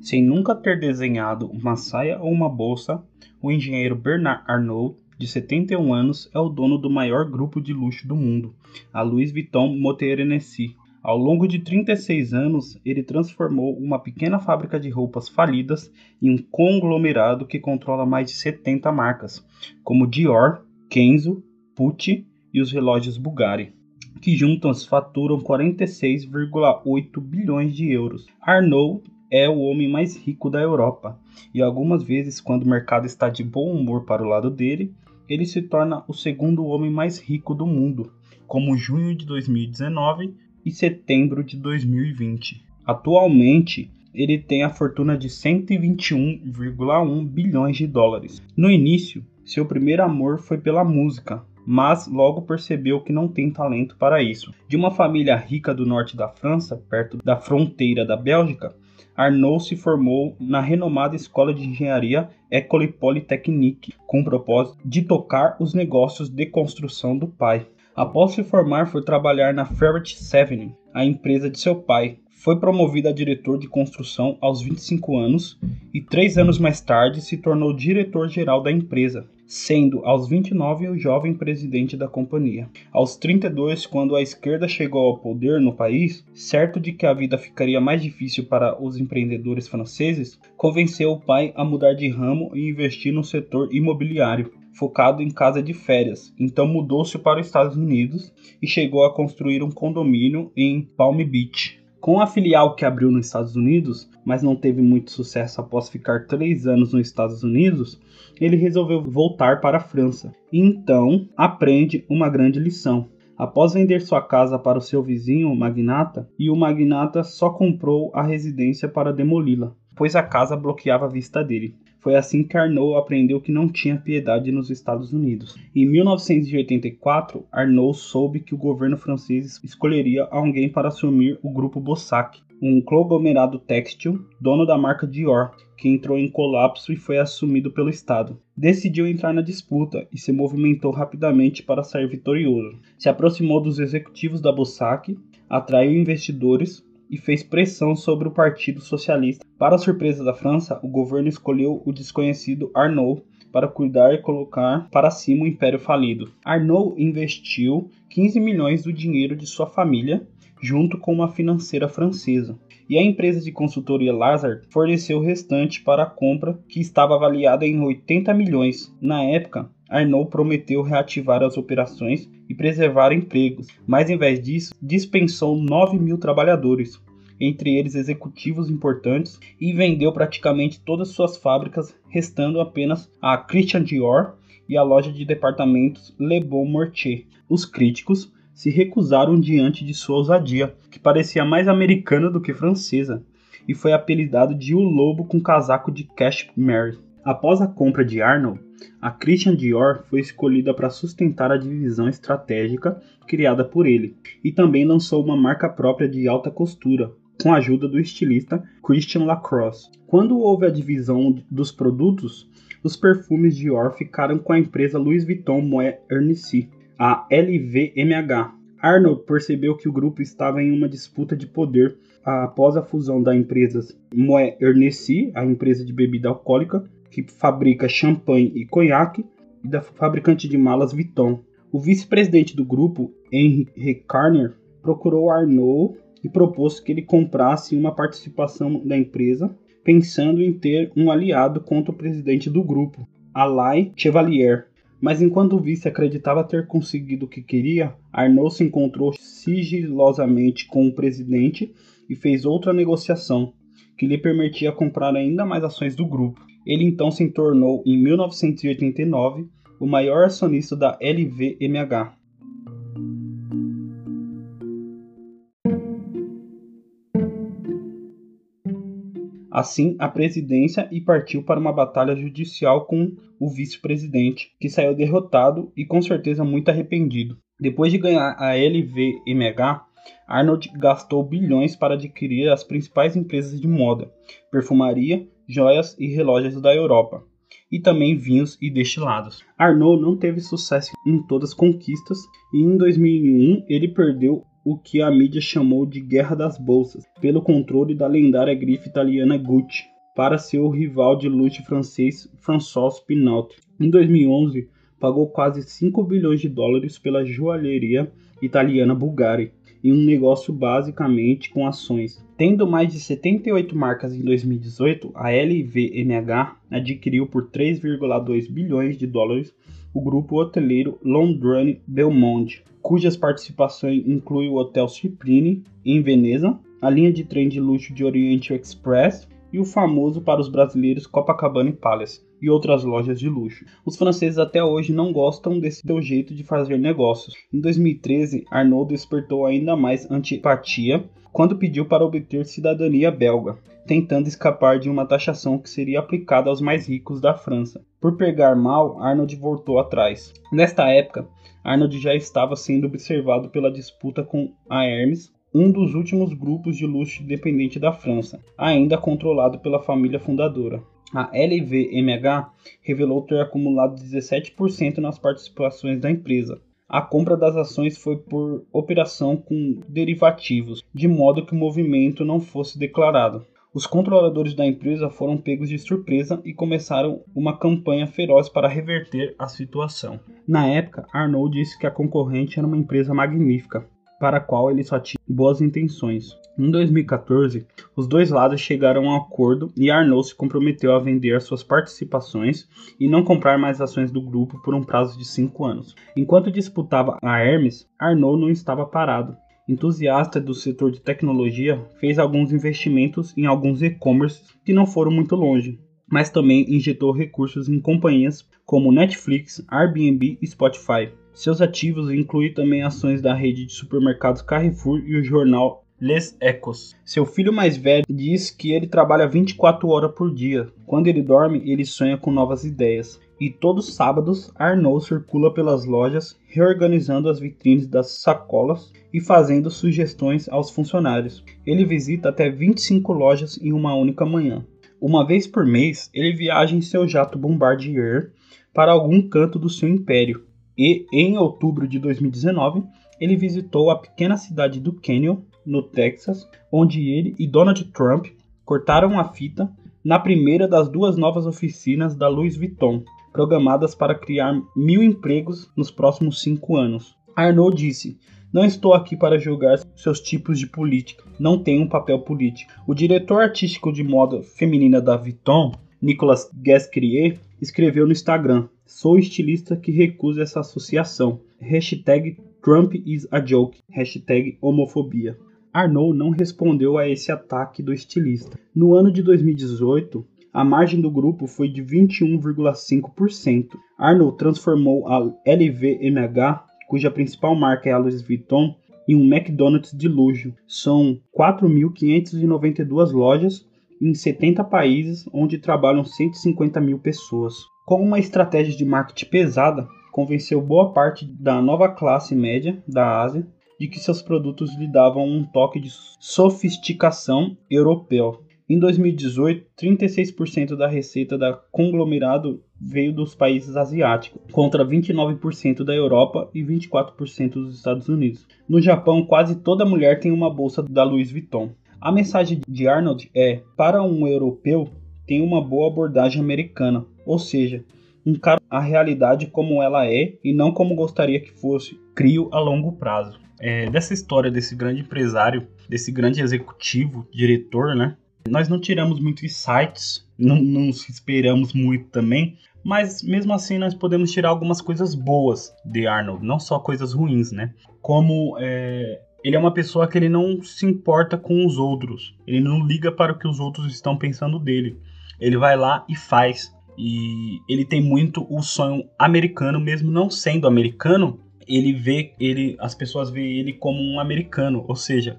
Sem nunca ter desenhado uma saia ou uma bolsa, o engenheiro Bernard Arnault, de 71 anos, é o dono do maior grupo de luxo do mundo, a Louis Vuitton Hennessy. Ao longo de 36 anos, ele transformou uma pequena fábrica de roupas falidas em um conglomerado que controla mais de 70 marcas, como Dior, Kenzo, Pucci e os relógios Bulgari, que juntos faturam 46,8 bilhões de euros. Arnault é o homem mais rico da Europa, e algumas vezes, quando o mercado está de bom humor para o lado dele, ele se torna o segundo homem mais rico do mundo, como junho de 2019 e setembro de 2020. Atualmente, ele tem a fortuna de 121,1 bilhões de dólares. No início, seu primeiro amor foi pela música, mas logo percebeu que não tem talento para isso. De uma família rica do norte da França, perto da fronteira da Bélgica, Arnaud se formou na renomada escola de engenharia École Polytechnique, com o propósito de tocar os negócios de construção do pai. Após se formar, foi trabalhar na Ferret Seven, a empresa de seu pai. Foi promovido a diretor de construção aos 25 anos e três anos mais tarde se tornou diretor-geral da empresa, sendo aos 29 o jovem presidente da companhia. Aos 32, quando a esquerda chegou ao poder no país, certo de que a vida ficaria mais difícil para os empreendedores franceses, convenceu o pai a mudar de ramo e investir no setor imobiliário focado em casa de férias. Então mudou-se para os Estados Unidos e chegou a construir um condomínio em Palm Beach. Com a filial que abriu nos Estados Unidos, mas não teve muito sucesso após ficar três anos nos Estados Unidos, ele resolveu voltar para a França. E então aprende uma grande lição. Após vender sua casa para o seu vizinho, o magnata, e o magnata só comprou a residência para demoli-la, pois a casa bloqueava a vista dele. Foi assim que Arnaud aprendeu que não tinha piedade nos Estados Unidos. Em 1984, Arnaud soube que o governo francês escolheria alguém para assumir o grupo Bossac, um conglomerado têxtil, dono da marca Dior, que entrou em colapso e foi assumido pelo Estado. Decidiu entrar na disputa e se movimentou rapidamente para sair vitorioso. Se aproximou dos executivos da Bossac, atraiu investidores, e fez pressão sobre o Partido Socialista. Para surpresa da França, o governo escolheu o desconhecido Arnaud para cuidar e colocar para cima o império falido. Arnaud investiu 15 milhões do dinheiro de sua família junto com uma financeira francesa. E a empresa de consultoria Lazard forneceu o restante para a compra, que estava avaliada em 80 milhões. Na época, Arnaud prometeu reativar as operações e preservar empregos, mas em vez disso, dispensou 9 mil trabalhadores, entre eles executivos importantes, e vendeu praticamente todas suas fábricas, restando apenas a Christian Dior e a loja de departamentos Le Bon Marché. Os críticos se recusaram diante de sua ousadia, que parecia mais americana do que francesa, e foi apelidado de O Lobo com casaco de Cashmere. Após a compra de Arnold, a Christian Dior foi escolhida para sustentar a divisão estratégica criada por ele, e também lançou uma marca própria de alta costura, com a ajuda do estilista Christian Lacrosse. Quando houve a divisão dos produtos, os perfumes Dior ficaram com a empresa Louis Vuitton Moet Hennessy, a LVMH. Arnold percebeu que o grupo estava em uma disputa de poder após a fusão da empresa Moet Hennessy, a empresa de bebida alcoólica, que fabrica champanhe e conhaque, e da fabricante de malas Vuitton. O vice-presidente do grupo, Henry Carner, procurou Arnold e propôs que ele comprasse uma participação da empresa, pensando em ter um aliado contra o presidente do grupo, Alain Chevalier, mas enquanto o vice acreditava ter conseguido o que queria, Arnaud se encontrou sigilosamente com o presidente e fez outra negociação, que lhe permitia comprar ainda mais ações do grupo. Ele então se tornou, em 1989, o maior acionista da LVMH. assim a presidência e partiu para uma batalha judicial com o vice-presidente, que saiu derrotado e com certeza muito arrependido. Depois de ganhar a LVMH, Arnold gastou bilhões para adquirir as principais empresas de moda, perfumaria, joias e relógios da Europa, e também vinhos e destilados. Arnold não teve sucesso em todas as conquistas e em 2001 ele perdeu o que a mídia chamou de Guerra das Bolsas, pelo controle da lendária grife italiana Gucci, para seu rival de luxo francês François Pinault. Em 2011, pagou quase 5 bilhões de dólares pela joalheria italiana Bulgari, em um negócio basicamente com ações. Tendo mais de 78 marcas em 2018, a LVMH adquiriu por 3,2 bilhões de dólares o grupo hoteleiro Londrone Belmonte, cujas participações incluem o Hotel Cipriani em Veneza, a linha de trem de luxo de Oriente Express e o famoso para os brasileiros Copacabana Palace e outras lojas de luxo. Os franceses até hoje não gostam desse seu jeito de fazer negócios. Em 2013, Arnaud despertou ainda mais antipatia quando pediu para obter cidadania belga, tentando escapar de uma taxação que seria aplicada aos mais ricos da França. Por pegar mal, Arnold voltou atrás. Nesta época, Arnold já estava sendo observado pela disputa com a Hermes, um dos últimos grupos de luxo independente da França, ainda controlado pela família fundadora. A LVMH revelou ter acumulado 17% nas participações da empresa. A compra das ações foi por operação com derivativos, de modo que o movimento não fosse declarado. Os controladores da empresa foram pegos de surpresa e começaram uma campanha feroz para reverter a situação. Na época, Arnaud disse que a concorrente era uma empresa magnífica, para a qual ele só tinha boas intenções. Em 2014, os dois lados chegaram a um acordo e Arnaud se comprometeu a vender suas participações e não comprar mais ações do grupo por um prazo de cinco anos. Enquanto disputava a Hermes, Arnaud não estava parado. Entusiasta do setor de tecnologia, fez alguns investimentos em alguns e-commerces que não foram muito longe, mas também injetou recursos em companhias como Netflix, Airbnb e Spotify. Seus ativos incluem também ações da rede de supermercados Carrefour e o jornal Les Ecos. Seu filho mais velho diz que ele trabalha 24 horas por dia. Quando ele dorme, ele sonha com novas ideias. E todos os sábados, Arnaud circula pelas lojas, reorganizando as vitrines das sacolas e fazendo sugestões aos funcionários. Ele visita até 25 lojas em uma única manhã. Uma vez por mês, ele viaja em seu jato Bombardier para algum canto do seu império e, em outubro de 2019, ele visitou a pequena cidade do Canyon, no Texas, onde ele e Donald Trump cortaram a fita na primeira das duas novas oficinas da Louis Vuitton, programadas para criar mil empregos nos próximos cinco anos. Arnaud disse: Não estou aqui para julgar seus tipos de política, não tenho um papel político. O diretor artístico de moda feminina da Vuitton, Nicolas Gasquerier, escreveu no Instagram: Sou estilista que recusa essa associação. Hashtag Trump is a joke. Hashtag homofobia. Arnaud não respondeu a esse ataque do estilista. No ano de 2018, a margem do grupo foi de 21,5%. Arnaud transformou a LVMH, cuja principal marca é a Louis Vuitton, em um McDonald's de luxo. São 4.592 lojas em 70 países, onde trabalham 150 mil pessoas. Com uma estratégia de marketing pesada, convenceu boa parte da nova classe média da Ásia de que seus produtos lhe davam um toque de sofisticação europeu. Em 2018, 36% da receita da conglomerado veio dos países asiáticos, contra 29% da Europa e 24% dos Estados Unidos. No Japão, quase toda mulher tem uma bolsa da Louis Vuitton. A mensagem de Arnold é: para um europeu, tem uma boa abordagem americana, ou seja, encara a realidade como ela é e não como gostaria que fosse. Crio a longo prazo. É, dessa história desse grande empresário, desse grande executivo, diretor, né? Nós não tiramos muitos insights, não, não esperamos muito também, mas mesmo assim nós podemos tirar algumas coisas boas de Arnold, não só coisas ruins, né? Como é, ele é uma pessoa que ele não se importa com os outros. Ele não liga para o que os outros estão pensando dele. Ele vai lá e faz. E ele tem muito o sonho americano, mesmo não sendo americano, ele vê ele, as pessoas veem ele como um americano, ou seja,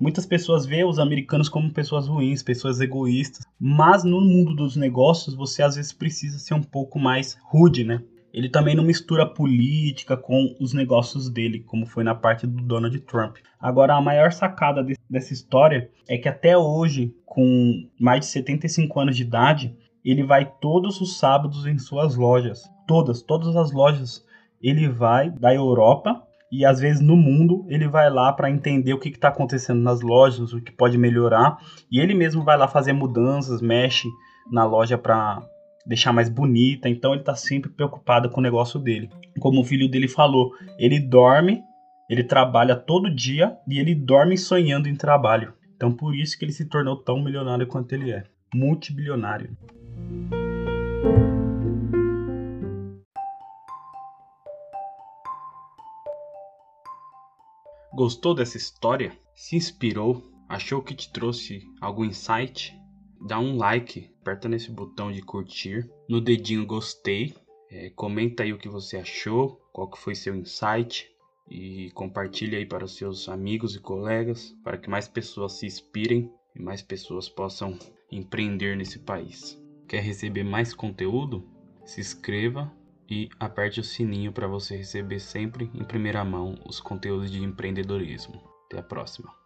muitas pessoas veem os americanos como pessoas ruins, pessoas egoístas, mas no mundo dos negócios você às vezes precisa ser um pouco mais rude, né? Ele também não mistura política com os negócios dele, como foi na parte do Donald Trump. Agora, a maior sacada de, dessa história é que até hoje, com mais de 75 anos de idade, ele vai todos os sábados em suas lojas. Todas, todas as lojas ele vai da Europa e às vezes no mundo ele vai lá para entender o que está acontecendo nas lojas, o que pode melhorar, e ele mesmo vai lá fazer mudanças, mexe na loja para deixar mais bonita, então ele está sempre preocupado com o negócio dele. Como o filho dele falou, ele dorme, ele trabalha todo dia e ele dorme sonhando em trabalho. Então por isso que ele se tornou tão milionário quanto ele é, multibilionário. Gostou dessa história? Se inspirou? Achou que te trouxe algum insight? Dá um like, aperta nesse botão de curtir, no dedinho gostei, é, comenta aí o que você achou, qual que foi seu insight e compartilhe aí para os seus amigos e colegas para que mais pessoas se inspirem e mais pessoas possam empreender nesse país. Quer receber mais conteúdo? Se inscreva e aperte o sininho para você receber sempre em primeira mão os conteúdos de empreendedorismo. Até a próxima.